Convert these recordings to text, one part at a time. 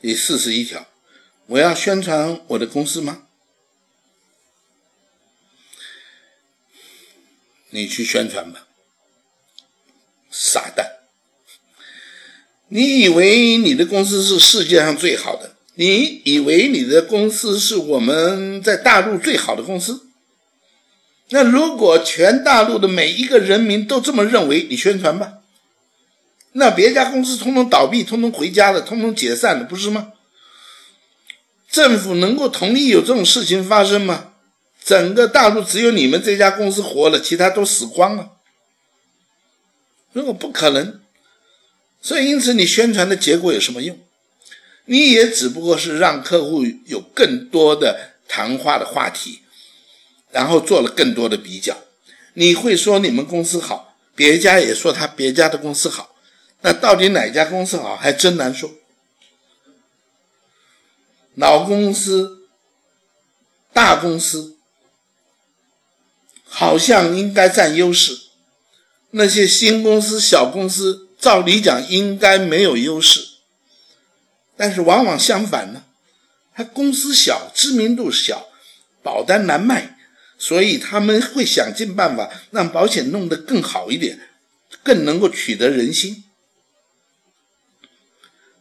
第四十一条，我要宣传我的公司吗？你去宣传吧，傻蛋！你以为你的公司是世界上最好的？你以为你的公司是我们在大陆最好的公司？那如果全大陆的每一个人民都这么认为，你宣传吧。那别家公司通通倒闭，通通回家了，通通解散了，不是吗？政府能够同意有这种事情发生吗？整个大陆只有你们这家公司活了，其他都死光了。如果不可能，所以因此你宣传的结果有什么用？你也只不过是让客户有更多的谈话的话题。然后做了更多的比较，你会说你们公司好，别家也说他别家的公司好，那到底哪家公司好还真难说。老公司、大公司好像应该占优势，那些新公司、小公司照理讲应该没有优势，但是往往相反呢，他公司小，知名度小，保单难卖。所以他们会想尽办法让保险弄得更好一点，更能够取得人心。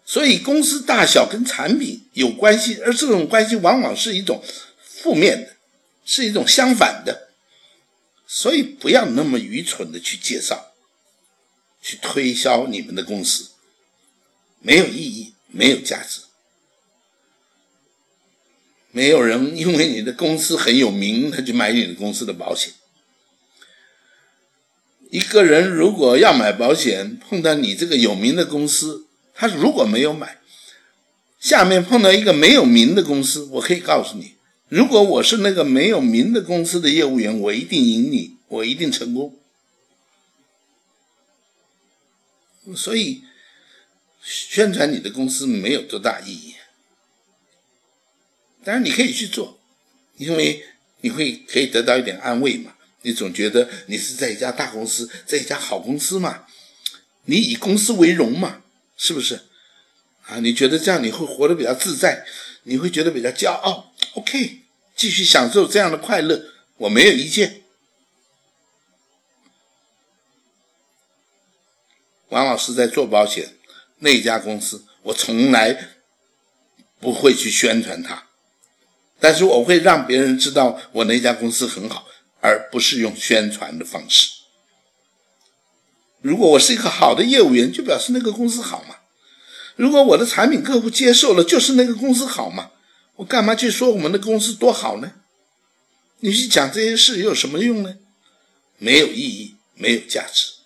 所以公司大小跟产品有关系，而这种关系往往是一种负面的，是一种相反的。所以不要那么愚蠢的去介绍、去推销你们的公司，没有意义，没有价值。没有人因为你的公司很有名，他就买你的公司的保险。一个人如果要买保险，碰到你这个有名的公司，他如果没有买，下面碰到一个没有名的公司，我可以告诉你，如果我是那个没有名的公司的业务员，我一定赢你，我一定成功。所以，宣传你的公司没有多大意义。当然你可以去做，因为你会可以得到一点安慰嘛。你总觉得你是在一家大公司，在一家好公司嘛，你以公司为荣嘛，是不是？啊，你觉得这样你会活得比较自在，你会觉得比较骄傲。OK，继续享受这样的快乐，我没有意见。王老师在做保险那家公司，我从来不会去宣传它。但是我会让别人知道我那家公司很好，而不是用宣传的方式。如果我是一个好的业务员，就表示那个公司好嘛。如果我的产品客户接受了，就是那个公司好嘛。我干嘛去说我们的公司多好呢？你去讲这些事有什么用呢？没有意义，没有价值。